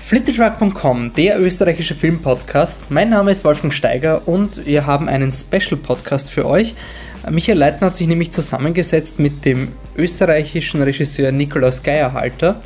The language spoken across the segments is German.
Flittertruck.com, der österreichische Filmpodcast. Mein Name ist Wolfgang Steiger und wir haben einen Special-Podcast für euch. Michael Leitner hat sich nämlich zusammengesetzt mit dem österreichischen Regisseur Nikolaus Geierhalter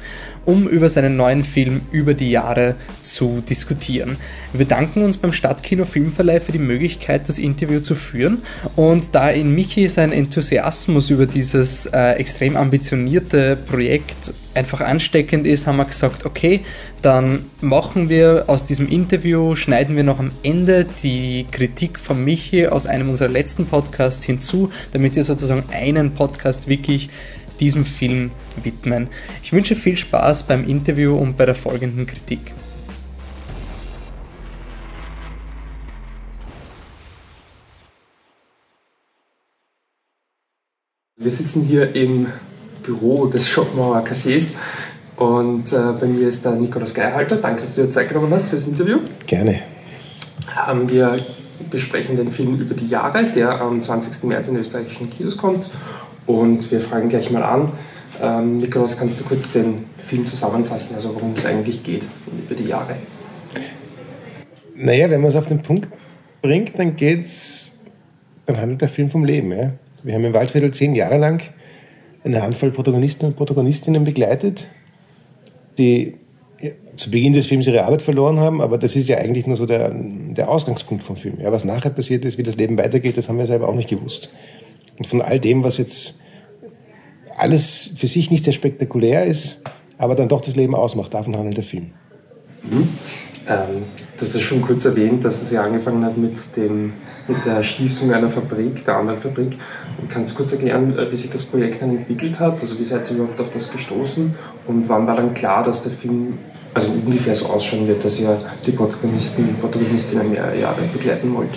um über seinen neuen Film über die Jahre zu diskutieren. Wir bedanken uns beim Stadtkino Filmverleih für die Möglichkeit, das Interview zu führen. Und da in Michi sein Enthusiasmus über dieses äh, extrem ambitionierte Projekt einfach ansteckend ist, haben wir gesagt, okay, dann machen wir aus diesem Interview, schneiden wir noch am Ende die Kritik von Michi aus einem unserer letzten Podcasts hinzu, damit ihr sozusagen einen Podcast wirklich diesem Film widmen. Ich wünsche viel Spaß beim Interview und bei der folgenden Kritik. Wir sitzen hier im Büro des Schopenhauer Cafés und äh, bei mir ist der Nikolaus Geierhalter. Danke, dass du dir Zeit genommen hast für das Interview. Gerne. Ähm, wir besprechen den Film über die Jahre, der am 20. März in den österreichischen Kinos kommt und wir fragen gleich mal an. Ähm, Nikolaus, kannst du kurz den Film zusammenfassen, also worum es eigentlich geht über die Jahre? Naja, wenn man es auf den Punkt bringt, dann geht's, dann handelt der Film vom Leben. Ja? Wir haben im Waldviertel zehn Jahre lang eine Handvoll Protagonisten und Protagonistinnen begleitet, die zu Beginn des Films ihre Arbeit verloren haben, aber das ist ja eigentlich nur so der, der Ausgangspunkt vom Film. Ja, was nachher passiert ist, wie das Leben weitergeht, das haben wir selber auch nicht gewusst. Und von all dem, was jetzt alles für sich nicht sehr spektakulär ist, aber dann doch das Leben ausmacht, davon handelt der Film. Mhm. Ähm, das ist schon kurz erwähnt, dass es ja angefangen hat mit, dem, mit der Schließung einer Fabrik, der anderen Fabrik. Kannst du kurz erklären, äh, wie sich das Projekt dann entwickelt hat? Also wie seid ihr überhaupt auf das gestoßen? Und wann war dann klar, dass der Film also ungefähr so ausschauen wird, dass ihr die Protagonisten und Protagonistinnen mehrere Jahre begleiten wollt?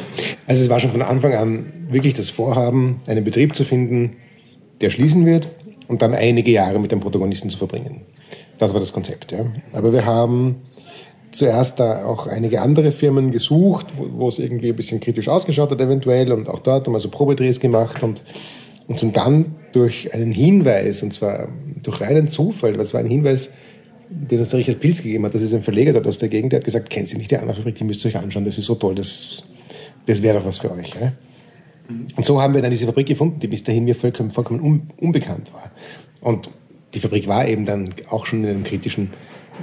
Also es war schon von Anfang an wirklich das Vorhaben, einen Betrieb zu finden, der schließen wird und dann einige Jahre mit dem Protagonisten zu verbringen. Das war das Konzept. Ja. Aber wir haben zuerst da auch einige andere Firmen gesucht, wo, es irgendwie ein bisschen kritisch ausgeschaut hat eventuell und auch dort haben wir so Probedrehs gemacht und, und sind dann durch einen Hinweis, und zwar durch reinen Zufall, das war ein Hinweis, den uns der Richard Pilz gegeben hat, das ist ein Verleger dort aus der Gegend, der hat gesagt, kennt Sie nicht die Anna-Fabrik, die müsst ihr euch anschauen, das ist so toll, das, das wäre doch was für euch. Ja? Und so haben wir dann diese Fabrik gefunden, die bis dahin mir vollkommen, vollkommen unbekannt war. Und die Fabrik war eben dann auch schon in einem kritischen,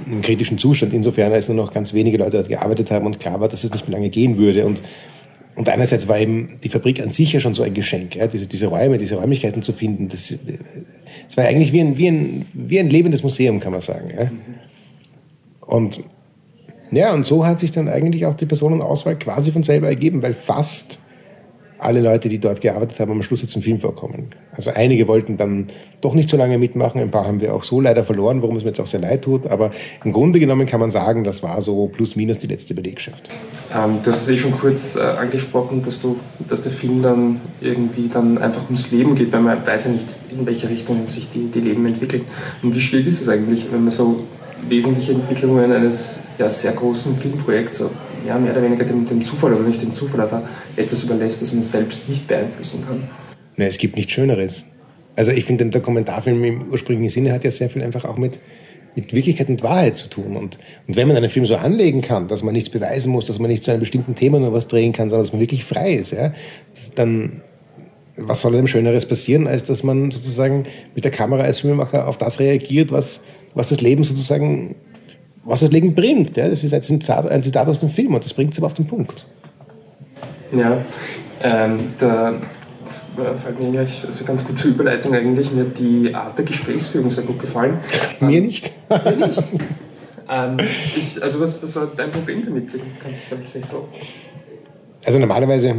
in einem kritischen Zustand, insofern als nur noch ganz wenige Leute dort gearbeitet haben und klar war, dass es nicht mehr lange gehen würde. Und, und einerseits war eben die Fabrik an sich ja schon so ein Geschenk, ja, diese, diese Räume, diese Räumlichkeiten zu finden. Das, das war eigentlich wie ein, wie, ein, wie ein lebendes Museum, kann man sagen. Ja. Und ja, und so hat sich dann eigentlich auch die Personenauswahl quasi von selber ergeben, weil fast alle Leute, die dort gearbeitet haben, am Schluss jetzt im Film vorkommen. Also einige wollten dann doch nicht so lange mitmachen, ein paar haben wir auch so leider verloren, worum es mir jetzt auch sehr leid tut. Aber im Grunde genommen kann man sagen, das war so plus minus die letzte Belegschaft. Ähm, du hast es eh schon kurz äh, angesprochen, dass, du, dass der Film dann irgendwie dann einfach ums Leben geht, weil man weiß ja nicht, in welche Richtung sich die, die Leben entwickeln. Und wie schwierig ist es eigentlich, wenn man so wesentliche Entwicklungen eines ja, sehr großen Filmprojekts ja, mehr oder weniger dem, dem Zufall oder nicht dem Zufall, aber etwas überlässt, das man selbst nicht beeinflussen kann. Nein, es gibt nichts Schöneres. Also ich finde, der Dokumentarfilm im ursprünglichen Sinne hat ja sehr viel einfach auch mit, mit Wirklichkeit und Wahrheit zu tun. Und, und wenn man einen Film so anlegen kann, dass man nichts beweisen muss, dass man nicht zu einem bestimmten Thema nur was drehen kann, sondern dass man wirklich frei ist, ja, dann was soll dem Schöneres passieren, als dass man sozusagen mit der Kamera als Filmemacher auf das reagiert, was, was das Leben sozusagen was das Leben bringt. Ja? Das ist ein Zitat, ein Zitat aus dem Film und das bringt es aber auf den Punkt. Ja, ähm, da fällt mir gleich also ganz gute Überleitung eigentlich. Mir hat die Art der Gesprächsführung sehr gut gefallen. Mir nicht. Mir nicht. ähm, ich, also was, was war dein Problem damit? Kannst du vielleicht so? Also normalerweise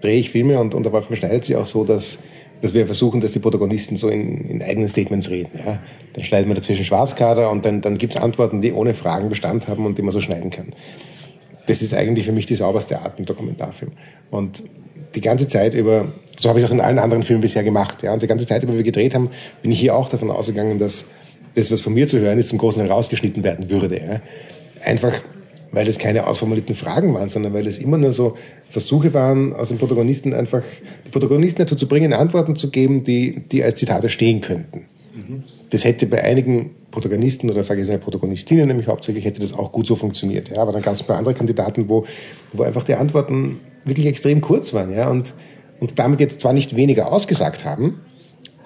drehe ich Filme und, und der Wolfgang schneidet sich auch so, dass dass wir versuchen, dass die Protagonisten so in, in eigenen Statements reden. Ja. Dann schneidet man dazwischen Schwarzkader und dann, dann gibt es Antworten, die ohne Fragen Bestand haben und die man so schneiden kann. Das ist eigentlich für mich die sauberste Art im Dokumentarfilm. Und die ganze Zeit über, so habe ich auch in allen anderen Filmen bisher gemacht, ja, und die ganze Zeit über, wie wir gedreht haben, bin ich hier auch davon ausgegangen, dass das, was von mir zu hören ist, zum großen Teil rausgeschnitten werden würde. Ja. Einfach weil es keine ausformulierten Fragen waren, sondern weil es immer nur so Versuche waren, aus den Protagonisten einfach, die Protagonisten dazu zu bringen, Antworten zu geben, die, die als Zitate stehen könnten. Mhm. Das hätte bei einigen Protagonisten oder sage ich mal Protagonistinnen nämlich hauptsächlich hätte das auch gut so funktioniert. Ja. Aber dann gab es bei anderen Kandidaten, wo, wo einfach die Antworten wirklich extrem kurz waren ja, und, und damit jetzt zwar nicht weniger ausgesagt haben,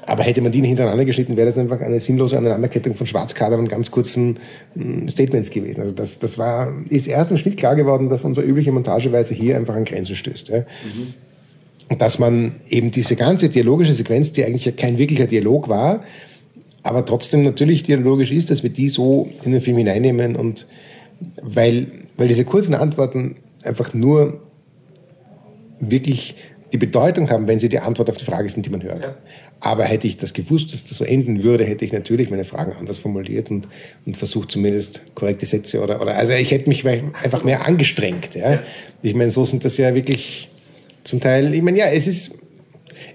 aber hätte man die hintereinander geschnitten, wäre das einfach eine sinnlose Aneinanderkettung von Schwarzkadern und ganz kurzen hm, Statements gewesen. Also das, das war, ist erst im Schnitt klar geworden, dass unsere übliche Montageweise hier einfach an Grenzen stößt. Ja. Mhm. Und dass man eben diese ganze dialogische Sequenz, die eigentlich ja kein wirklicher Dialog war, aber trotzdem natürlich dialogisch ist, dass wir die so in den Film hineinnehmen und weil, weil diese kurzen Antworten einfach nur wirklich die Bedeutung haben, wenn sie die Antwort auf die Frage sind, die man hört. Ja. Aber hätte ich das gewusst, dass das so enden würde, hätte ich natürlich meine Fragen anders formuliert und, und versucht zumindest korrekte Sätze oder, oder also ich hätte mich einfach mehr angestrengt. Ja. Ich meine, so sind das ja wirklich zum Teil, ich meine, ja, es ist,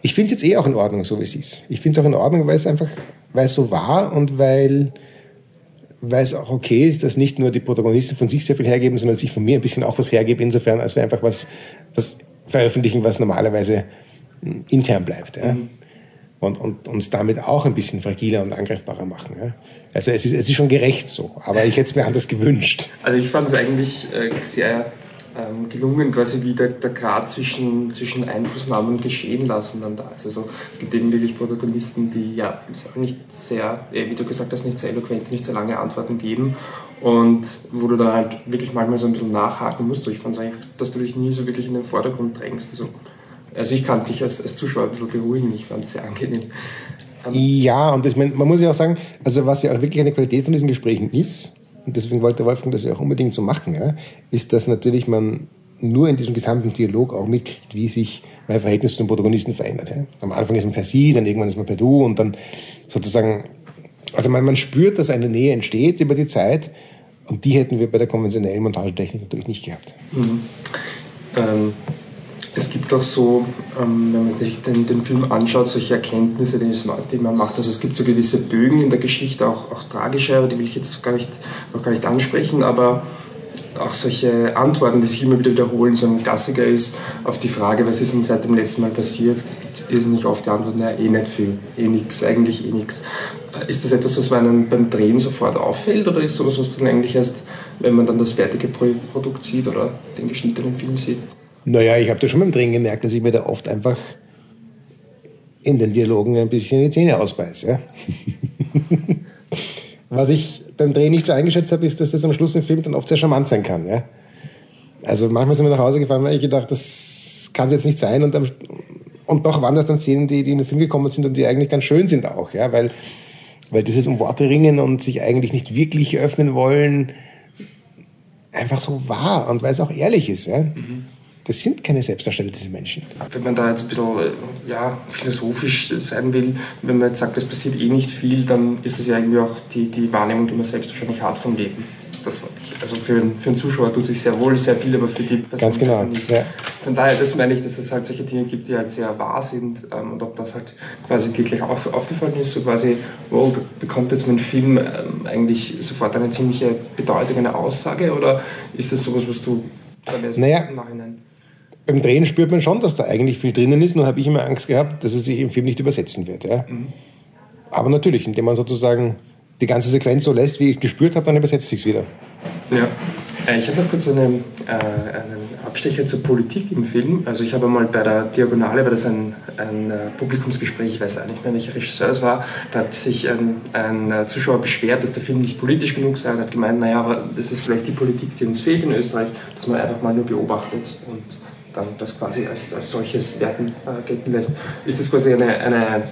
ich finde es jetzt eh auch in Ordnung, so wie es ist. Ich finde es auch in Ordnung, weil es einfach weil es so war und weil, weil es auch okay ist, dass nicht nur die Protagonisten von sich sehr viel hergeben, sondern dass ich von mir ein bisschen auch was hergebe, insofern, als wir einfach was, was veröffentlichen, was normalerweise hm, intern bleibt. Ja. Mhm. Und, und uns damit auch ein bisschen fragiler und angreifbarer machen. Ja. Also es ist, es ist schon gerecht so, aber ich hätte es mir anders gewünscht. Also ich fand es eigentlich äh, sehr ähm, gelungen, quasi wie der, der Grad zwischen, zwischen Einflussnahme und Geschehen lassen dann da ist. Also es gibt eben wirklich Protagonisten, die ja nicht sehr, wie du gesagt hast, nicht sehr eloquent, nicht sehr lange Antworten geben und wo du dann halt wirklich manchmal so ein bisschen nachhaken musst. Ich fand es eigentlich, dass du dich nie so wirklich in den Vordergrund drängst. Also, also ich kann dich als, als Zuschauer ein bisschen beruhigen, ich fand es sehr angenehm. Ja, und das, man muss ja auch sagen, also was ja auch wirklich eine Qualität von diesen Gesprächen ist, und deswegen wollte Wolfgang das ja auch unbedingt so machen, ja, ist, dass natürlich man nur in diesem gesamten Dialog auch mitkriegt, wie sich mein Verhältnis zu den Protagonisten verändert. Ja. Am Anfang ist man per Sie, dann irgendwann ist man per Du und dann sozusagen, also man, man spürt, dass eine Nähe entsteht über die Zeit und die hätten wir bei der konventionellen Montagetechnik natürlich nicht gehabt. Mhm. Ähm, es gibt auch so, ähm, wenn man sich den, den, Film anschaut, solche Erkenntnisse, die, man macht. Also es gibt so gewisse Bögen in der Geschichte, auch, auch tragische, aber die will ich jetzt gar nicht, noch gar nicht ansprechen, aber auch solche Antworten, die sich immer wieder wiederholen. So ein Klassiker ist auf die Frage, was ist denn seit dem letzten Mal passiert, gibt es irrsinnig oft die Antwort, naja, eh nicht viel, eh nix, eigentlich eh nix. Äh, ist das etwas, was einem beim Drehen sofort auffällt oder ist sowas, was dann eigentlich erst, wenn man dann das fertige Produkt sieht oder den geschnittenen Film sieht? Naja, ich habe da schon beim Drehen gemerkt, dass ich mir da oft einfach in den Dialogen ein bisschen die Zähne ausbeiße. Was ich beim Drehen nicht so eingeschätzt habe, ist, dass das am Schluss im Film dann oft sehr charmant sein kann. Ja? Also manchmal sind wir nach Hause gefahren, weil ich gedacht, das kann es jetzt nicht sein. Und, und doch waren das dann Szenen, die, die in den Film gekommen sind und die eigentlich ganz schön sind auch. Ja? Weil, weil dieses um Worte ringen und sich eigentlich nicht wirklich öffnen wollen, einfach so war und weil es auch ehrlich ist. Ja? Mhm das sind keine Selbstdarsteller, diese Menschen. Wenn man da jetzt ein bisschen ja, philosophisch sein will, wenn man jetzt sagt, es passiert eh nicht viel, dann ist das ja irgendwie auch die, die Wahrnehmung, die man selbst wahrscheinlich hat vom Leben. Das, also für, einen, für einen Zuschauer tut sich sehr wohl sehr viel, aber für die Person Ganz genau. nicht. Ja. Von daher, das meine ich, dass es halt solche Dinge gibt, die halt sehr wahr sind ähm, und ob das halt quasi dir gleich auf, aufgefallen ist, so quasi, wow, bekommt jetzt mein Film ähm, eigentlich sofort eine ziemliche Bedeutung, eine Aussage oder ist das sowas, was du dann erst naja, im Nachhinein beim Drehen spürt man schon, dass da eigentlich viel drinnen ist, nur habe ich immer Angst gehabt, dass es sich im Film nicht übersetzen wird. Ja? Mhm. Aber natürlich, indem man sozusagen die ganze Sequenz so lässt, wie ich gespürt habe, dann übersetzt sich es wieder. Ja. Äh, ich habe noch kurz eine, äh, einen Abstecher zur Politik im Film. Also ich habe mal bei der Diagonale, war das ein, ein äh, Publikumsgespräch, ich weiß auch nicht mehr, welcher Regisseur es war, da hat sich ein, ein, Zuschauer beschwert, dass der Film nicht politisch genug sei und hat gemeint, naja, aber das ist vielleicht die Politik, die uns fehlt in Österreich, dass man einfach mal nur beobachtet und dann das quasi als, als solches werten äh, gelten lässt. Ist das quasi eine, eine,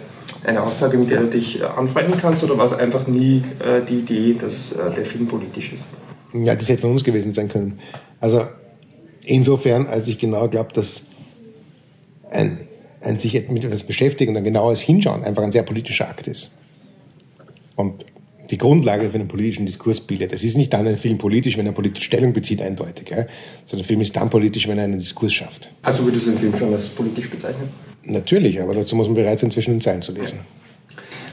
eine Aussage, mit der du dich äh, anfreunden kannst oder war es einfach nie äh, die Idee, dass äh, der Film politisch ist? Ja, das hätte von uns gewesen sein können. Also insofern, als ich genau glaube, dass ein, ein sich mit etwas beschäftigen und ein genaues Hinschauen einfach ein sehr politischer Akt ist. Und die Grundlage für einen politischen Diskurs bildet. Es ist nicht dann ein Film politisch, wenn er politische Stellung bezieht, eindeutig, ja? sondern ein Film ist dann politisch, wenn er einen Diskurs schafft. Also würdest du den Film schon als politisch bezeichnen? Natürlich, aber dazu muss man bereit sein, zwischen den Zeilen zu lesen.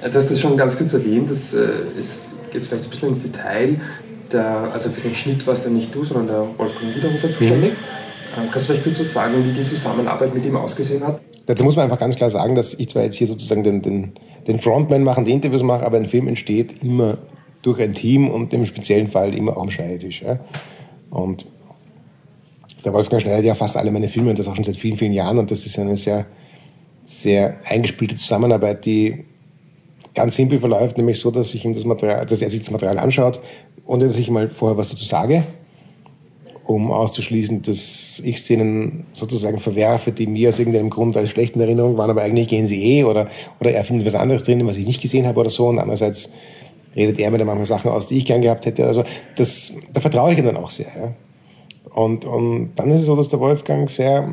Ja. Du hast das schon ganz kurz erwähnt, das äh, ist jetzt vielleicht ein bisschen ins Detail. Der, also für den Schnitt warst ja nicht du, sondern der Wolfgang Wiederhofer zuständig. Mhm. Kannst du vielleicht kurz sagen, wie die Zusammenarbeit mit ihm ausgesehen hat? Dazu muss man einfach ganz klar sagen, dass ich zwar jetzt hier sozusagen den, den, den Frontman mache, die Interviews mache, aber ein Film entsteht immer durch ein Team und im speziellen Fall immer auch am Schneidetisch. Ja. Und der Wolfgang schneidet ja fast alle meine Filme und das auch schon seit vielen, vielen Jahren und das ist eine sehr, sehr eingespielte Zusammenarbeit, die ganz simpel verläuft, nämlich so, dass, ich ihm das Material, dass er sich das Material anschaut, ohne dass ich mal vorher was dazu sage, um auszuschließen, dass ich Szenen sozusagen verwerfe, die mir aus irgendeinem Grund als schlechten Erinnerung waren, aber eigentlich gehen sie eh oder, oder er findet was anderes drin, was ich nicht gesehen habe oder so und andererseits redet er mir dann manchmal Sachen aus, die ich gern gehabt hätte. Also das, da vertraue ich ihm dann auch sehr. Ja. Und, und dann ist es so, dass der Wolfgang sehr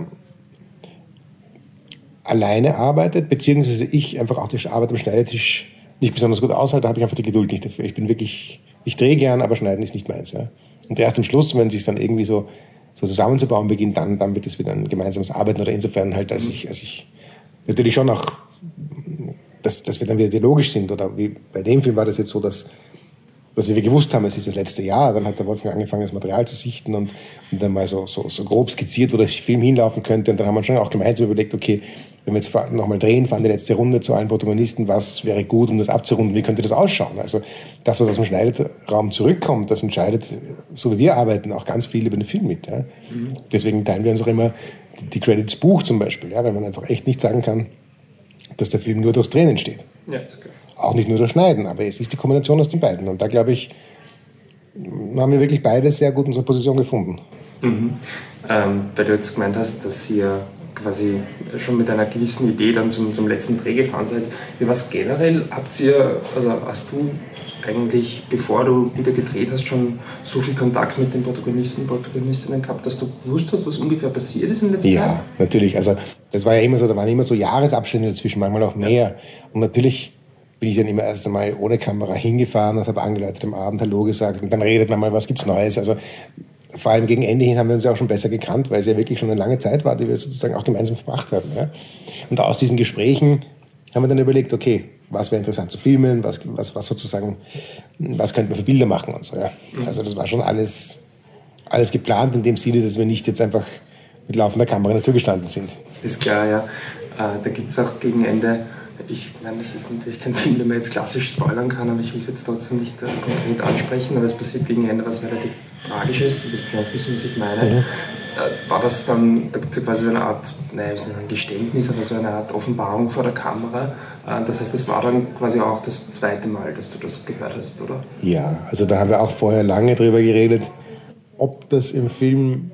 alleine arbeitet, beziehungsweise ich einfach auch die Arbeit am Schneidetisch nicht besonders gut aushalte, da habe ich einfach die Geduld nicht dafür. Ich bin wirklich, ich drehe gern, aber schneiden ist nicht meins. Ja. Und erst am Schluss, wenn es sich dann irgendwie so, so zusammenzubauen beginnt, dann, dann wird es wieder ein gemeinsames Arbeiten oder insofern halt, als ich, als ich natürlich schon auch, dass, dass wir dann wieder dialogisch sind oder wie bei dem Film war das jetzt so, dass dass wir gewusst haben, es ist das letzte Jahr. Dann hat der Wolfgang angefangen, das Material zu sichten und, und dann mal so, so, so grob skizziert, wo der Film hinlaufen könnte. Und dann haben wir schon auch gemeinsam überlegt, okay, wenn wir jetzt nochmal drehen, fahren die letzte Runde zu allen Protagonisten, was wäre gut, um das abzurunden, wie könnte das ausschauen? Also das, was aus dem Schneidraum zurückkommt, das entscheidet, so wie wir arbeiten, auch ganz viel über den Film mit. Ja? Mhm. Deswegen teilen wir uns auch immer die, die Credits Buch zum Beispiel, ja? weil man einfach echt nicht sagen kann, dass der Film nur durchs Drehen entsteht. Ja. Auch nicht nur durch Schneiden, aber es ist die Kombination aus den beiden. Und da glaube ich, haben wir wirklich beide sehr gut unsere Position gefunden. Mhm. Ähm, weil du jetzt gemeint hast, dass ihr quasi schon mit einer gewissen Idee dann zum, zum letzten Dreh gefahren seid. Wie was generell habt ihr, also hast du eigentlich, bevor du wieder gedreht hast, schon so viel Kontakt mit den Protagonisten, und Protagonistinnen gehabt, dass du gewusst hast, was ungefähr passiert ist in letzter Zeit? Ja, natürlich. Also das war ja immer so, da waren immer so Jahresabstände dazwischen, manchmal auch mehr. Ja. Und natürlich bin ich dann immer erst einmal ohne Kamera hingefahren und habe angeleitet am Abend Hallo gesagt und dann redet man mal, was gibt's Neues. Also vor allem gegen Ende hin haben wir uns ja auch schon besser gekannt, weil es ja wirklich schon eine lange Zeit war, die wir sozusagen auch gemeinsam verbracht haben. Ja? Und aus diesen Gesprächen haben wir dann überlegt, okay, was wäre interessant zu filmen, was, was, was sozusagen, was könnten wir für Bilder machen und so. Ja? Also das war schon alles, alles geplant in dem Sinne, dass wir nicht jetzt einfach mit laufender Kamera in der Tür gestanden sind. Ist klar, ja. Äh, da gibt es auch gegen Ende ich meine, das ist natürlich kein Film, den man jetzt klassisch spoilern kann, aber ich will es jetzt trotzdem nicht äh, konkret ansprechen, aber es passiert gegen Ende was relativ Tragisches, du wirst vielleicht wissen, was ich meine. Mhm. War das dann, da gibt es quasi so eine Art, naja, ist nicht ein Geständnis, aber so eine Art Offenbarung vor der Kamera. Äh, das heißt, das war dann quasi auch das zweite Mal, dass du das gehört hast, oder? Ja, also da haben wir auch vorher lange drüber geredet, ob das im Film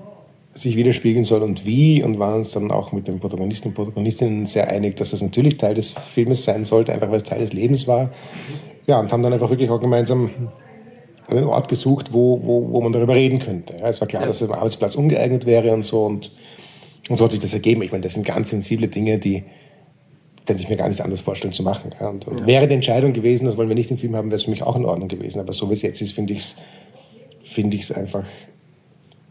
sich widerspiegeln soll und wie und waren uns dann auch mit den Protagonisten und Protagonistinnen sehr einig, dass das natürlich Teil des Filmes sein sollte, einfach weil es Teil des Lebens war. Ja, und haben dann einfach wirklich auch gemeinsam einen Ort gesucht, wo, wo, wo man darüber reden könnte. Ja, es war klar, ja. dass es am Arbeitsplatz ungeeignet wäre und so und, und so hat sich das ergeben. Ich meine, das sind ganz sensible Dinge, die könnte ich mir gar nicht anders vorstellen zu machen. Ja, und, und wäre die Entscheidung gewesen, das wollen wir nicht im Film haben, wäre es für mich auch in Ordnung gewesen. Aber so wie es jetzt ist, finde ich es finde ich es einfach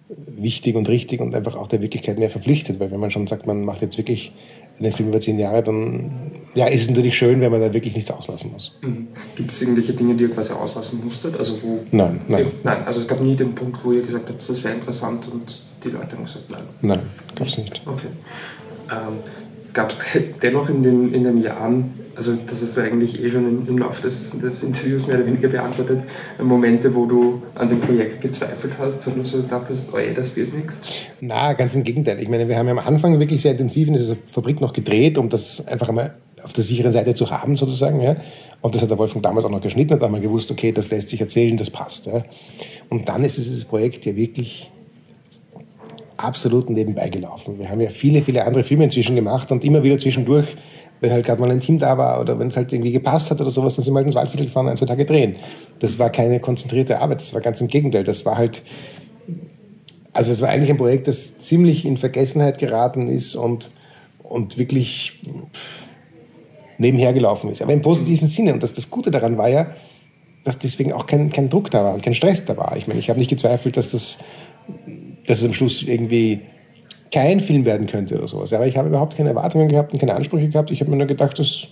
wichtig und richtig und einfach auch der Wirklichkeit mehr verpflichtet. Weil wenn man schon sagt, man macht jetzt wirklich einen Film über zehn Jahre, dann ja, ist es natürlich schön, wenn man da wirklich nichts auslassen muss. Mhm. Gibt es irgendwelche Dinge, die ihr quasi auslassen musstet? Also wo nein, nein. nein, also es gab nie den Punkt, wo ihr gesagt habt, das wäre interessant und die Leute haben gesagt, nein. Nein, gab es nicht. Okay. Ähm, gab es dennoch in den, in den Jahren also das hast du eigentlich eh schon im, Laufe des, des, Interviews mehr oder weniger beantwortet, Momente, wo du an dem Projekt gezweifelt hast, wo du so dachtest, oh ey, das wird nichts? Na, ganz im Gegenteil. Ich meine, wir haben ja am Anfang wirklich sehr intensiv in dieser Fabrik noch gedreht, um das einfach einmal auf der sicheren Seite zu haben, sozusagen. Ja. Und das hat der Wolfgang damals auch noch geschnitten, hat einmal gewusst, okay, das lässt sich erzählen, das passt. Ja. Und dann ist dieses Projekt ja wirklich absolut nebenbei gelaufen. Wir haben ja viele, viele andere Filme inzwischen gemacht und immer wieder zwischendurch wenn halt gerade mal ein Team da war oder wenn es halt irgendwie gepasst hat oder sowas, dann sind wir halt ins Waldviertel gefahren, ein, zwei Tage drehen. Das war keine konzentrierte Arbeit, das war ganz im Gegenteil. Das war halt, also es war eigentlich ein Projekt, das ziemlich in Vergessenheit geraten ist und, und wirklich nebenher gelaufen ist. Aber im positiven Sinne. Und das, das Gute daran war ja, dass deswegen auch kein, kein Druck da war und kein Stress da war. Ich meine, ich habe nicht gezweifelt, dass das, dass es am Schluss irgendwie kein Film werden könnte oder sowas. Aber ich habe überhaupt keine Erwartungen gehabt und keine Ansprüche gehabt. Ich habe mir nur gedacht, dass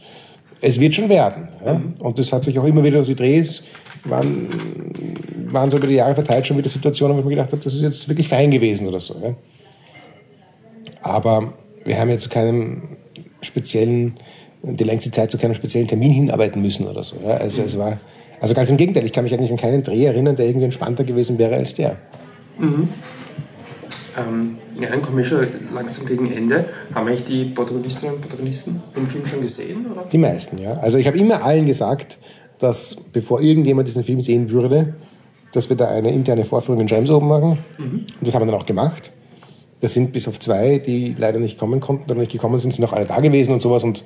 es wird schon werden. Ja? Mhm. Und das hat sich auch immer wieder, die Drehs waren, waren so über die Jahre verteilt schon wieder Situationen, wo ich mir gedacht habe, das ist jetzt wirklich fein gewesen oder so. Ja? Aber wir haben jetzt zu keinem speziellen, die längste Zeit zu keinem speziellen Termin hinarbeiten müssen oder so. Ja? Also mhm. es war Also ganz im Gegenteil, ich kann mich eigentlich an keinen Dreh erinnern, der irgendwie entspannter gewesen wäre als der. Mhm. Ähm, ja, dann komme ich schon langsam gegen Ende. Haben eigentlich die Protagonistinnen und Protagonisten den Film schon gesehen? Oder? Die meisten, ja. Also ich habe immer allen gesagt, dass bevor irgendjemand diesen Film sehen würde, dass wir da eine interne Vorführung in James oben machen. Mhm. Und das haben wir dann auch gemacht. Das sind bis auf zwei, die leider nicht kommen konnten oder nicht gekommen sind, sind noch alle da gewesen und sowas. Und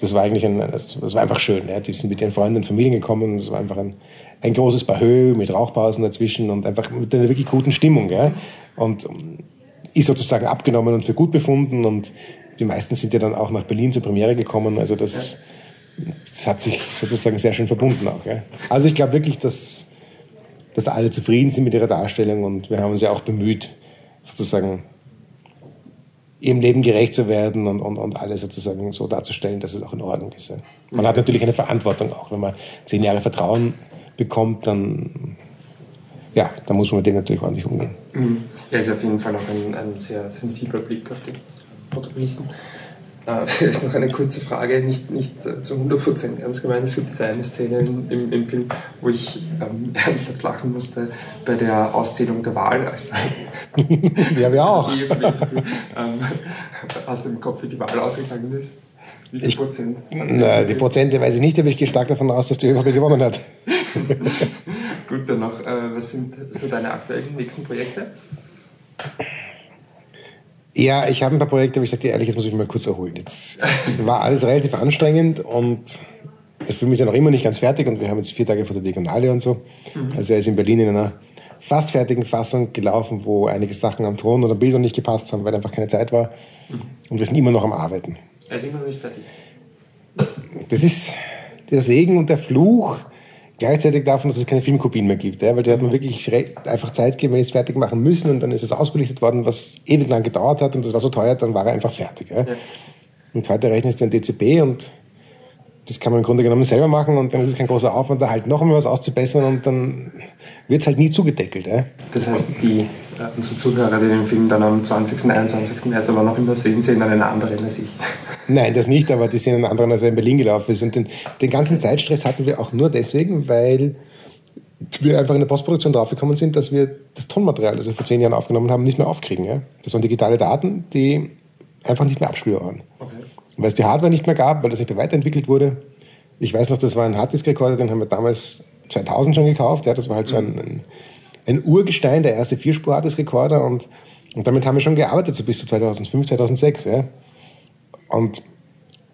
das war eigentlich ein, das war einfach schön. Ja. Die sind mit ihren Freunden und Familien gekommen und es war einfach ein, ein großes Bahö mit Rauchpausen dazwischen und einfach mit einer wirklich guten Stimmung. Ja. Und ist sozusagen abgenommen und für gut befunden und die meisten sind ja dann auch nach Berlin zur Premiere gekommen. Also das, das hat sich sozusagen sehr schön verbunden auch. Ja. Also ich glaube wirklich, dass, dass alle zufrieden sind mit ihrer Darstellung und wir haben uns ja auch bemüht, sozusagen ihrem Leben gerecht zu werden und, und, und alles sozusagen so darzustellen, dass es auch in Ordnung ist. Ja. Man hat natürlich eine Verantwortung auch. Wenn man zehn Jahre Vertrauen bekommt, dann ja, da muss man mit dem natürlich ordentlich umgehen. Mhm. Ja, ist auf jeden Fall auch ein, ein sehr sensibler Blick auf die Protagonisten. Äh, vielleicht noch eine kurze Frage, nicht, nicht äh, zu 100% ernst gemeint. Es gibt diese eine Szene im, im, Film, wo ich ähm, ernsthaft lachen musste bei der Auszählung der Wahl. Als ja, wir auch. Die, ähm, du im Kopf, wie die Wahl ausgegangen ist? Wie viel ich, Prozent? Na, die Prozente weiß ich nicht, aber ich gehe stark davon aus, dass die ÖVP gewonnen hat. Gut, dann noch, äh, was sind so deine aktuellen nächsten Projekte? Ja, ich habe ein paar Projekte, aber ich sage dir ehrlich, jetzt muss ich mich mal kurz erholen. Jetzt war alles relativ anstrengend und der Film ist ja noch immer nicht ganz fertig und wir haben jetzt vier Tage vor der Diagonale und so. Mhm. Also er ist in Berlin in einer fast fertigen Fassung gelaufen, wo einige Sachen am Ton oder Bildern nicht gepasst haben, weil einfach keine Zeit war. Mhm. Und wir sind immer noch am Arbeiten. Er ist immer noch nicht fertig. Das ist der Segen und der Fluch gleichzeitig davon, dass es keine Filmkopien mehr gibt, ja, weil die hat man wirklich einfach zeitgemäß fertig machen müssen und dann ist es ausbelichtet worden, was ewig lang gedauert hat und das war so teuer, dann war er einfach fertig. Ja. Ja. Und heute rechnest du ein DCP und das kann man im Grunde genommen selber machen und dann ist es kein großer Aufwand, da halt noch einmal was auszubessern und dann wird es halt nie zugedeckelt. Ja. Das heißt, die, äh, unsere Zuhörer, die den Film dann am 20., 21. März aber noch immer sehen, sehen einen anderen als ich. Nein, das nicht, aber die sehen einen anderen, als in Berlin gelaufen ist. Und den, den ganzen Zeitstress hatten wir auch nur deswegen, weil wir einfach in der Postproduktion draufgekommen sind, dass wir das Tonmaterial, das wir vor zehn Jahren aufgenommen haben, nicht mehr aufkriegen. Ja? Das waren digitale Daten, die einfach nicht mehr abspielbar waren. Okay. Weil es die Hardware nicht mehr gab, weil das nicht mehr weiterentwickelt wurde. Ich weiß noch, das war ein Harddisk-Rekorder, den haben wir damals 2000 schon gekauft. Ja, das war halt so ein, ein, ein Urgestein, der erste Vierspur-Harddisk-Rekorder und, und damit haben wir schon gearbeitet, so bis zu 2005, 2006. Ja. Und,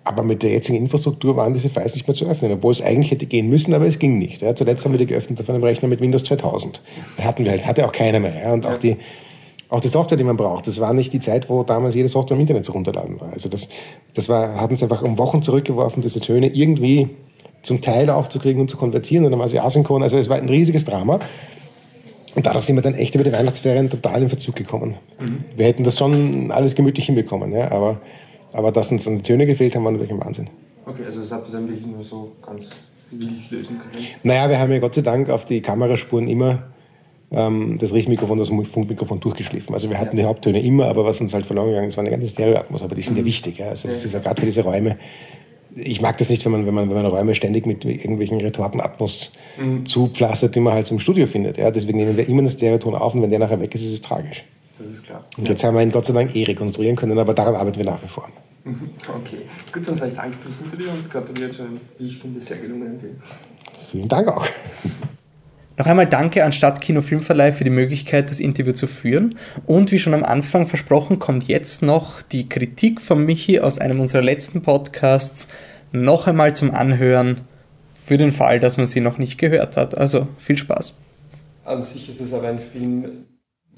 aber mit der jetzigen Infrastruktur waren diese Files nicht mehr zu öffnen, obwohl es eigentlich hätte gehen müssen, aber es ging nicht. Ja. Zuletzt haben wir die geöffnet auf einem Rechner mit Windows 2000. Da hatten wir halt, hatte auch keiner mehr. Ja. Und auch die, auch die Software, die man braucht, das war nicht die Zeit, wo damals jede Software im Internet zu runterladen war. Also das, das war, hat uns einfach um Wochen zurückgeworfen, diese Töne irgendwie zum Teil aufzukriegen und zu konvertieren und dann war sie asynchron. Also es war ein riesiges Drama. Und dadurch sind wir dann echt über die Weihnachtsferien total in Verzug gekommen. Mhm. Wir hätten das schon alles gemütlich hinbekommen, ja, aber, aber dass uns dann die Töne gefehlt haben, war natürlich ein Wahnsinn. Okay, also das habt ihr dann wirklich nur so ganz wild lösen können? Naja, wir haben ja Gott sei Dank auf die Kameraspuren immer ähm, das Richtmikrofon, das Funkmikrofon durchgeschliffen. Also wir hatten ja. die Haupttöne immer, aber was uns halt verloren gegangen ist, war eine ganze Stereoatmos. Aber die sind mhm. ja wichtig. Ja. Also das ja. ist ja gerade für diese Räume. Ich mag das nicht, wenn man, wenn man, wenn man Räume ständig mit irgendwelchen Retortenatmos mhm. zupflastert, die man halt im Studio findet. Ja. Deswegen nehmen wir immer einen Stereoton auf und wenn der nachher weg ist, ist es tragisch. Das ist klar. Und ja. jetzt haben wir ihn Gott sei Dank eh rekonstruieren können, aber daran arbeiten wir nach wie vor. Mhm. Okay, gut, dann sage ich danke fürs Interview und gratuliere zu einem, wie ich finde, sehr gelungenen Film. Vielen Dank auch. Noch einmal danke an Stadtkino Filmverleih für die Möglichkeit, das Interview zu führen. Und wie schon am Anfang versprochen, kommt jetzt noch die Kritik von Michi aus einem unserer letzten Podcasts noch einmal zum Anhören, für den Fall, dass man sie noch nicht gehört hat. Also viel Spaß. An sich ist es aber ein Film,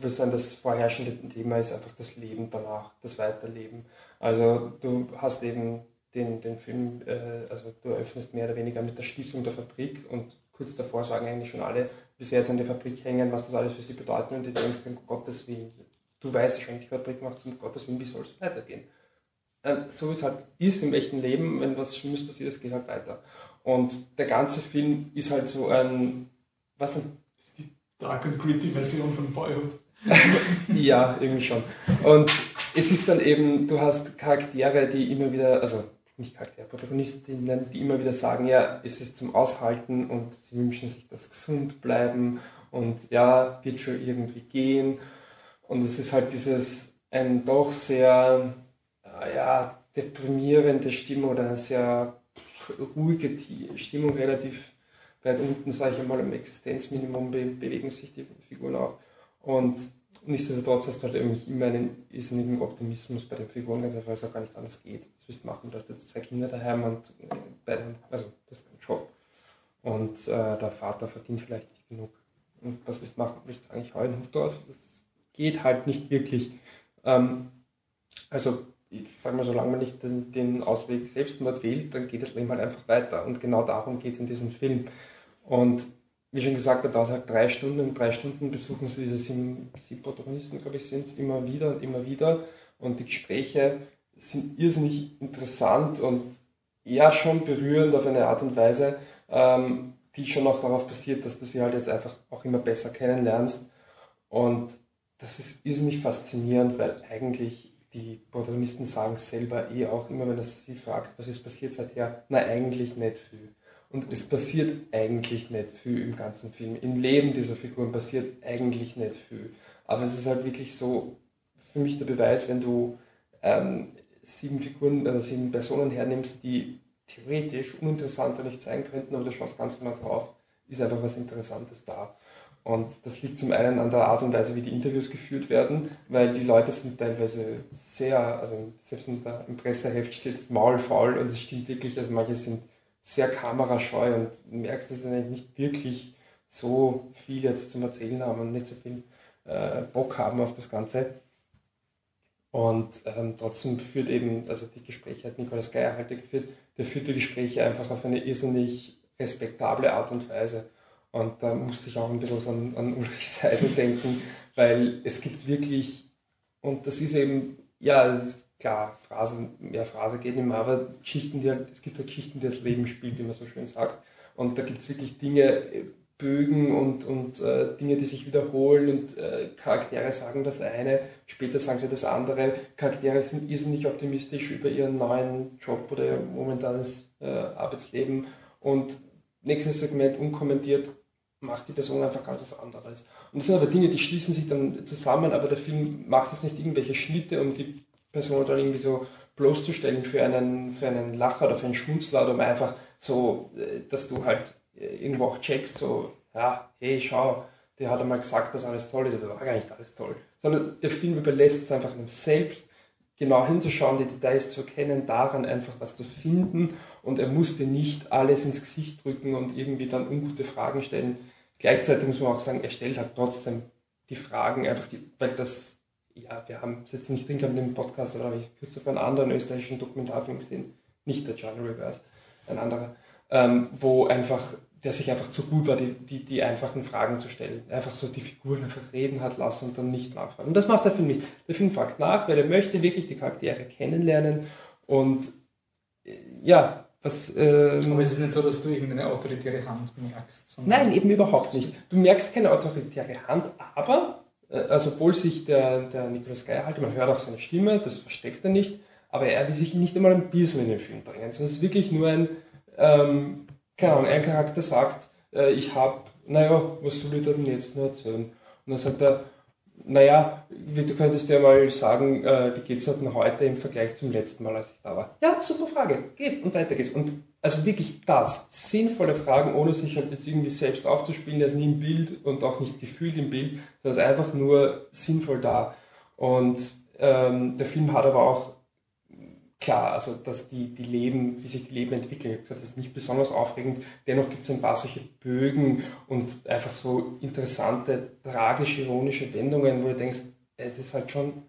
wo sagen, das vorherrschende Thema ist einfach das Leben danach, das Weiterleben. Also du hast eben den, den Film, äh, also du eröffnest mehr oder weniger mit der Schließung der Fabrik und kurz davor sagen eigentlich schon alle, wie sehr sie an der Fabrik hängen, was das alles für sie bedeutet und du denkst, um Gottes Willen, du weißt schon, die Fabrik macht um Gottes Willen, wie soll es weitergehen? Ähm, so wie es halt ist im echten Leben, wenn was Schlimmes passiert, es geht halt weiter. Und der ganze Film ist halt so ein, was denn? Die Dark and Gritty Version von Boyhood. ja, irgendwie schon. Und es ist dann eben, du hast Charaktere, die immer wieder, also nicht Charaktere, Protagonistinnen, die immer wieder sagen, ja, es ist zum Aushalten und sie wünschen sich das gesund bleiben und ja, wird schon irgendwie gehen. Und es ist halt dieses ein doch sehr äh, ja, deprimierende Stimmung oder eine sehr ruhige Stimmung, relativ weit unten, sage ich einmal, am Existenzminimum be bewegen sich die Figuren auch. Und nichtsdestotrotz hast du halt irgendwie immer einen irrsinnigen Optimismus bei den Figuren, ganz einfach, weil es auch gar nicht anders geht. Was willst du machen? Du hast jetzt zwei Kinder daheim und äh, beide, also das ist ein Job. Und äh, der Vater verdient vielleicht nicht genug. Und was willst du machen? Willst du eigentlich heulen Hut drauf? Das geht halt nicht wirklich. Ähm, also ich sage mal, solange man nicht den, den Ausweg Selbstmord wählt, dann geht das Leben halt einfach weiter. Und genau darum geht es in diesem Film. Und wie schon gesagt, er dauert halt drei Stunden. In drei Stunden besuchen sie diese sieben, sieben Protagonisten, glaube ich, sind es immer wieder und immer wieder. Und die Gespräche sind irrsinnig interessant und ja schon berührend auf eine Art und Weise, ähm, die schon auch darauf basiert, dass du sie halt jetzt einfach auch immer besser kennenlernst. Und das ist irrsinnig faszinierend, weil eigentlich die Protagonisten sagen selber eh auch immer, wenn es sie fragt, was ist passiert seither, na eigentlich nicht viel. Und es passiert eigentlich nicht viel im ganzen Film. Im Leben dieser Figuren passiert eigentlich nicht viel. Aber es ist halt wirklich so, für mich der Beweis, wenn du ähm, sieben Figuren, also sieben Personen hernimmst, die theoretisch uninteressanter nicht sein könnten, aber du schaust ganz genau drauf, ist einfach was Interessantes da. Und das liegt zum einen an der Art und Weise, wie die Interviews geführt werden, weil die Leute sind teilweise sehr, also selbst in der, im Presseheft steht es maulfaul und es stimmt wirklich, also manche sind sehr kamerascheu und merkst, dass sie nicht wirklich so viel jetzt zum Erzählen haben und nicht so viel äh, Bock haben auf das Ganze. Und ähm, trotzdem führt eben, also die Gespräche hat Nikolaus Geier halt geführt, der führt die Gespräche einfach auf eine irrsinnig respektable Art und Weise. Und da musste ich auch ein bisschen so an, an Ulrich Seidel denken, weil es gibt wirklich, und das ist eben, ja, ist klar, Phrasen, mehr Phrase geht nicht mehr, aber Geschichten, die halt, es gibt halt Geschichten, die das Leben spielt, wie man so schön sagt. Und da gibt es wirklich Dinge, Bögen und, und äh, Dinge, die sich wiederholen und äh, Charaktere sagen das eine, später sagen sie das andere. Charaktere sind irrsinnig optimistisch über ihren neuen Job oder ihr momentanes äh, Arbeitsleben und nächstes Segment unkommentiert macht die Person einfach ganz was anderes. Und das sind aber Dinge, die schließen sich dann zusammen, aber der Film macht jetzt nicht irgendwelche Schnitte, um die Person dann irgendwie so bloßzustellen für einen, für einen Lacher oder für einen Schmunzler oder um einfach so, äh, dass du halt äh, irgendwo auch checkst, so, ja, hey, schau, der hat einmal gesagt, dass alles toll ist, aber war gar nicht alles toll. Sondern der Film überlässt es einfach einem selbst, genau hinzuschauen, die Details zu erkennen, daran einfach was zu finden und er musste nicht alles ins Gesicht drücken und irgendwie dann ungute Fragen stellen. Gleichzeitig muss man auch sagen, er stellt halt trotzdem die Fragen einfach, die, weil das, ja, wir haben es jetzt nicht drin gehabt in dem Podcast, aber ich kürzlich einen anderen österreichischen Dokumentarfilm gesehen, nicht der China Reverse, ein anderer, ähm, wo einfach, der sich einfach zu gut war, die, die, die einfachen Fragen zu stellen. Einfach so die Figuren einfach reden hat lassen und dann nicht nachfragen. Und das macht der Film nicht. Der Film fragt nach, weil er möchte wirklich die Charaktere kennenlernen und äh, ja, was, ähm, Aber es ist nicht so, dass du irgendeine autoritäre Hand merkst. Nein, eben überhaupt nicht. Du merkst keine autoritäre Hand, aber, also obwohl sich der, der Nikolaus Geier halt, man hört auch seine Stimme, das versteckt er nicht, aber er will sich nicht einmal ein bisschen in den Film drängen, sondern es ist wirklich nur ein, ähm, keine Ahnung, ein Charakter sagt, äh, ich habe, naja, was soll ich denn jetzt noch erzählen? Und dann sagt er, naja, du könntest ja mal sagen, äh, wie es denn heute im Vergleich zum letzten Mal, als ich da war? Ja, super Frage. Geht und weiter geht's. Und also wirklich das, sinnvolle Fragen, ohne sich halt jetzt irgendwie selbst aufzuspielen, der ist nie im Bild und auch nicht gefühlt im Bild, sondern ist einfach nur sinnvoll da. Und ähm, der Film hat aber auch klar, also dass die, die Leben, wie sich die Leben entwickeln. Das ist nicht besonders aufregend. Dennoch gibt es ein paar solche Bögen und einfach so interessante, tragische, ironische Wendungen, wo du denkst, es ist halt schon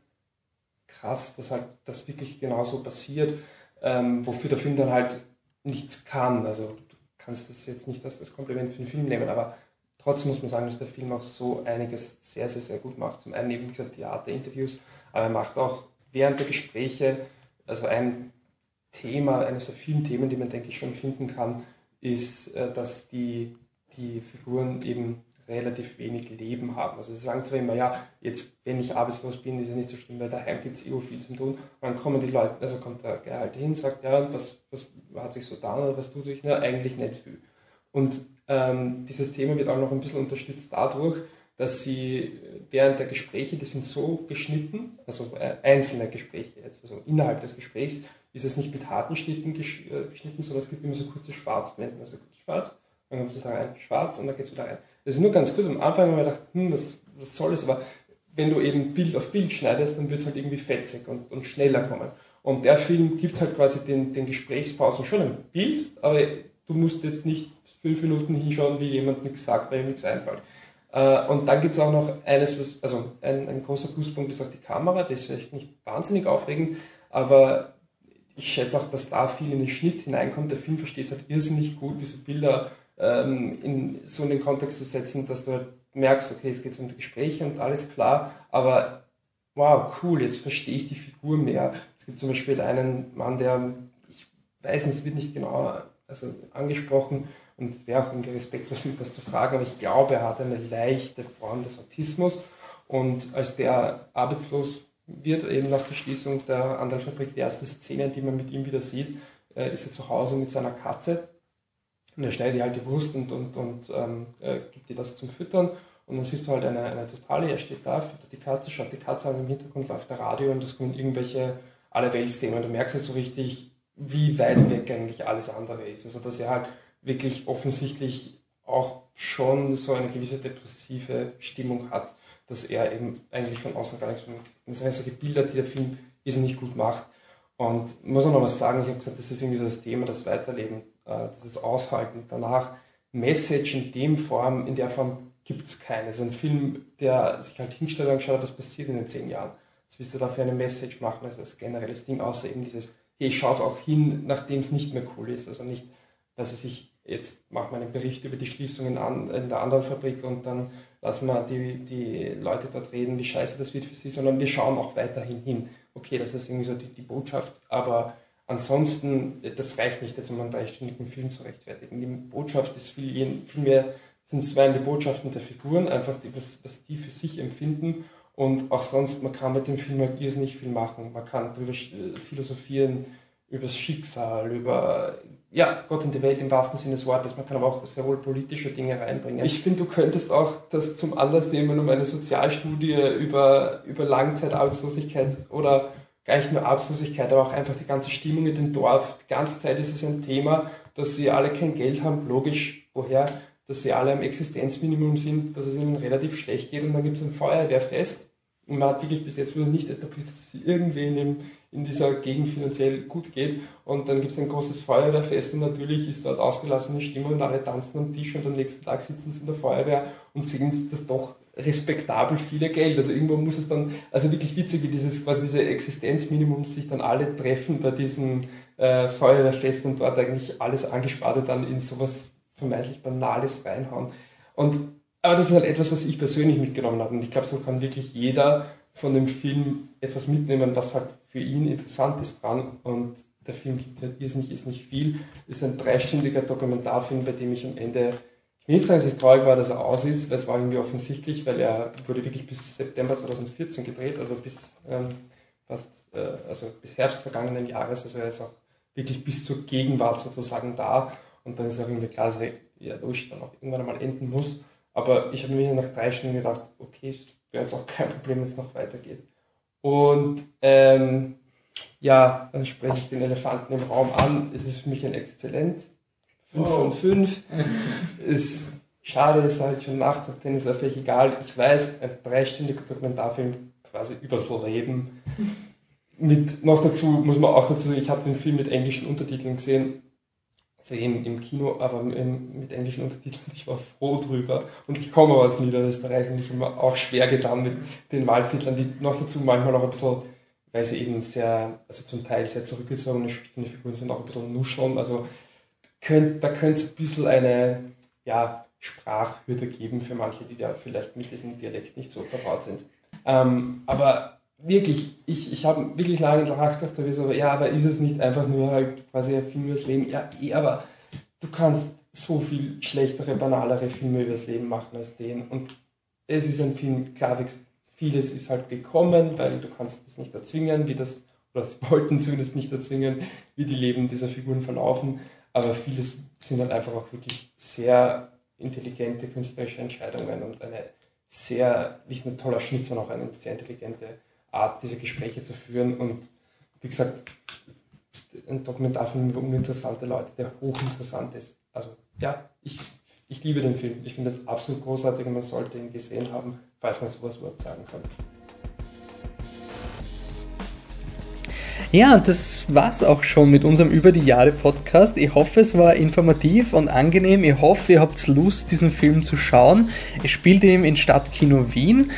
krass, dass halt das wirklich genauso passiert, ähm, wofür der Film dann halt nichts kann. Also du kannst das jetzt nicht als das Kompliment für den Film nehmen, aber trotzdem muss man sagen, dass der Film auch so einiges sehr, sehr, sehr gut macht. Zum einen eben, wie gesagt, Theaterinterviews, aber er macht auch während der Gespräche also ein Thema, eines der vielen Themen, die man, denke ich, schon finden kann, ist, äh, dass die, die Figuren eben relativ wenig Leben haben. Also sie sagen zwar immer, ja, jetzt wenn ich arbeitslos bin, ist ja nicht so schlimm, weil daheim gibt es eh viel zu tun. Und dann kommen die Leute, also kommt der Gehalt hin, sagt, ja, was, was hat sich so da oder was tut sich? Na, eigentlich nicht viel. Und ähm, dieses Thema wird auch noch ein bisschen unterstützt dadurch, dass sie während der Gespräche, die sind so geschnitten, also äh, einzelne Gespräche jetzt, also innerhalb des Gesprächs ist es nicht mit harten Schnitten äh, geschnitten, sondern es gibt immer so kurze Schwarzblenden, also kurz schwarz, dann kommt es da rein, schwarz und dann geht es wieder rein. Das ist nur ganz kurz. Am Anfang haben wir gedacht, hm, was, was soll das? Aber wenn du eben Bild auf Bild schneidest, dann wird es halt irgendwie fetzig und, und schneller kommen. Und der Film gibt halt quasi den, den Gesprächspausen schon ein Bild, aber du musst jetzt nicht fünf Minuten hinschauen, wie jemand nichts sagt, weil ihm nichts einfällt. Äh, und dann gibt es auch noch eines, was, also ein, ein großer Pluspunkt ist auch die Kamera, das ist vielleicht nicht wahnsinnig aufregend, aber ich schätze auch, dass da viel in den Schnitt hineinkommt. Der Film versteht es halt irrsinnig gut, diese Bilder ähm, in, so in den Kontext zu setzen, dass du halt merkst, okay, es geht um die Gespräche und alles klar, aber wow, cool, jetzt verstehe ich die Figur mehr. Es gibt zum Beispiel einen Mann, der, ich weiß nicht, es wird nicht genau also angesprochen und wäre auch irgendwie respektlos, das zu fragen, aber ich glaube, er hat eine leichte Form des Autismus und als der arbeitslos wird, eben nach der Schließung der anderen Fabrik, die erste Szene, die man mit ihm wieder sieht, äh, ist er zu Hause mit seiner Katze und er schneidet halt die Wurst und, und, und ähm, äh, gibt dir das zum Füttern. Und dann siehst du halt eine, eine totale, er steht da, füttert die Katze, schaut die Katze an, im Hintergrund läuft der Radio und es kommen irgendwelche alle Weltsthemen. Und du merkst halt so richtig, wie weit weg eigentlich alles andere ist. Also dass er halt wirklich offensichtlich auch schon so eine gewisse depressive Stimmung hat, dass er eben eigentlich von außen gar nichts mehr macht. Das sind solche Bilder, die der Film nicht gut macht. Und muss auch noch was sagen, ich habe gesagt, das ist irgendwie so das Thema, das Weiterleben äh, dieses Aushalten. Danach Message in dem Form, in der Form gibt es keine. Es ist ein Film, der sich halt hinstellt und schaut, was passiert in den zehn Jahren. Was willst du da für eine Message machen, also als generelles Ding, außer eben dieses, hey, ich schaue es auch hin, nachdem es nicht mehr cool ist. Also nicht, dass ich sich jetzt mache einen Bericht über die Schließungen an, in der anderen Fabrik und dann lassen wir die, die Leute dort reden, wie scheiße das wird für sie, sondern wir schauen auch weiterhin hin. Okay, das ist irgendwie so die, die Botschaft, aber Ansonsten, das reicht nicht, jetzt um einen dreistündigen Film zu rechtfertigen. Die Botschaft ist viel, viel mehr, sind zwei die Botschaften der Figuren, einfach die, was, was die für sich empfinden. Und auch sonst, man kann mit dem Film halt irrsinnig viel machen. Man kann darüber philosophieren, über das Schicksal, über ja, Gott und die Welt im wahrsten Sinne des Wortes. Man kann aber auch sehr wohl politische Dinge reinbringen. Ich finde, du könntest auch das zum Anlass nehmen, um eine Sozialstudie über, über Langzeitarbeitslosigkeit oder gar nicht nur Arbeitslosigkeit, aber auch einfach die ganze Stimmung in dem Dorf. Die ganze Zeit ist es ein Thema, dass sie alle kein Geld haben, logisch, woher, dass sie alle am Existenzminimum sind, dass es ihnen relativ schlecht geht. Und dann gibt es ein Feuerwehrfest. Und man hat wirklich bis jetzt wieder nicht etabliert, dass es irgendwen in, in dieser Gegend finanziell gut geht. Und dann gibt es ein großes Feuerwehrfest und natürlich ist dort ausgelassene Stimmung und alle tanzen am Tisch und am nächsten Tag sitzen sie in der Feuerwehr und sehen das doch respektabel viele Geld. Also irgendwo muss es dann, also wirklich witzig, wie dieses quasi diese Existenzminimum sich dann alle treffen bei diesem äh, Feuerwehrfest und dort eigentlich alles Angesparte dann in sowas vermeintlich Banales reinhauen. Und aber das ist halt etwas, was ich persönlich mitgenommen habe. Und ich glaube, so kann wirklich jeder von dem Film etwas mitnehmen, was halt für ihn interessant ist dran. Und der Film gibt halt irrsinnig, ist nicht viel. Ist ein dreistündiger Dokumentarfilm, bei dem ich am Ende nicht sagen, dass ich traurig war, dass er aus ist, weil es war irgendwie offensichtlich, weil er wurde wirklich bis September 2014 gedreht, also bis ähm, fast, äh, also bis Herbst vergangenen Jahres, also er ist auch wirklich bis zur Gegenwart sozusagen da und dann ist auch irgendwie klar, dass er ja durch dann auch irgendwann einmal enden muss. Aber ich habe mir nach drei Stunden gedacht, okay, es wäre jetzt auch kein Problem, wenn es noch weitergeht. Und ähm, ja, dann spreche ich den Elefanten im Raum an. Es ist für mich ein Exzellent 5 oh. von 5. ist schade, ist halt schon Nachtrag, denn es wäre vielleicht egal. Ich weiß, ein dreistündiger Dokumentarfilm quasi übers Leben. Mit, noch dazu muss man auch dazu, ich habe den Film mit englischen Untertiteln gesehen, also eben im Kino, aber mit englischen Untertiteln. Ich war froh drüber. Und ich komme aus Niederösterreich und ich habe mir auch schwer getan mit den Waldviertlern, die noch dazu manchmal auch ein bisschen, weil sie eben sehr, also zum Teil sehr zurückgezogene, schüchterne Figuren sind, auch ein bisschen nuscheln. Also könnt, da könnte es ein bisschen eine ja, Sprachhürde geben für manche, die da vielleicht mit diesem Dialekt nicht so vertraut sind. Ähm, aber wirklich, ich, ich habe wirklich lange nachgedacht, aber ja, aber ist es nicht einfach nur halt quasi ein Film fürs Leben? Ja, eh, aber du kannst so viel schlechtere, banalere Filme übers Leben machen als den. Und es ist ein Film, klar, vieles ist halt gekommen, weil du kannst es nicht erzwingen, wie das, oder sie wollten zumindest nicht erzwingen, wie die Leben dieser Figuren verlaufen. Aber vieles sind halt einfach auch wirklich sehr intelligente künstlerische Entscheidungen und eine sehr, nicht ein toller Schnitt, sondern auch eine sehr intelligente Art, diese Gespräche zu führen. Und wie gesagt, ein Dokumentarfilm über uninteressante Leute, der hochinteressant ist. Also ja, ich, ich liebe den Film. Ich finde es absolut großartig und man sollte ihn gesehen haben, falls man sowas überhaupt sagen kann. Ja, das war's auch schon mit unserem Über die Jahre Podcast. Ich hoffe, es war informativ und angenehm. Ich hoffe, ihr habt Lust, diesen Film zu schauen. Ich spielt ihm in Stadtkino Wien.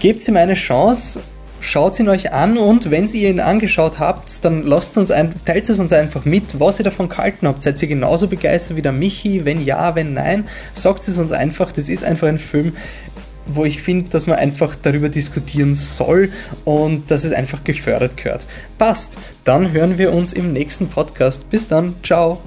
Gebt ihm eine Chance. Schaut ihn euch an und wenn ihr ihn angeschaut habt, dann lasst uns ein, teilt es uns einfach mit, was ihr davon gehalten habt. Seid ihr genauso begeistert wie der Michi? Wenn ja, wenn nein, sagt es uns einfach. Das ist einfach ein Film, wo ich finde, dass man einfach darüber diskutieren soll und dass es einfach gefördert gehört. Passt. Dann hören wir uns im nächsten Podcast. Bis dann. Ciao.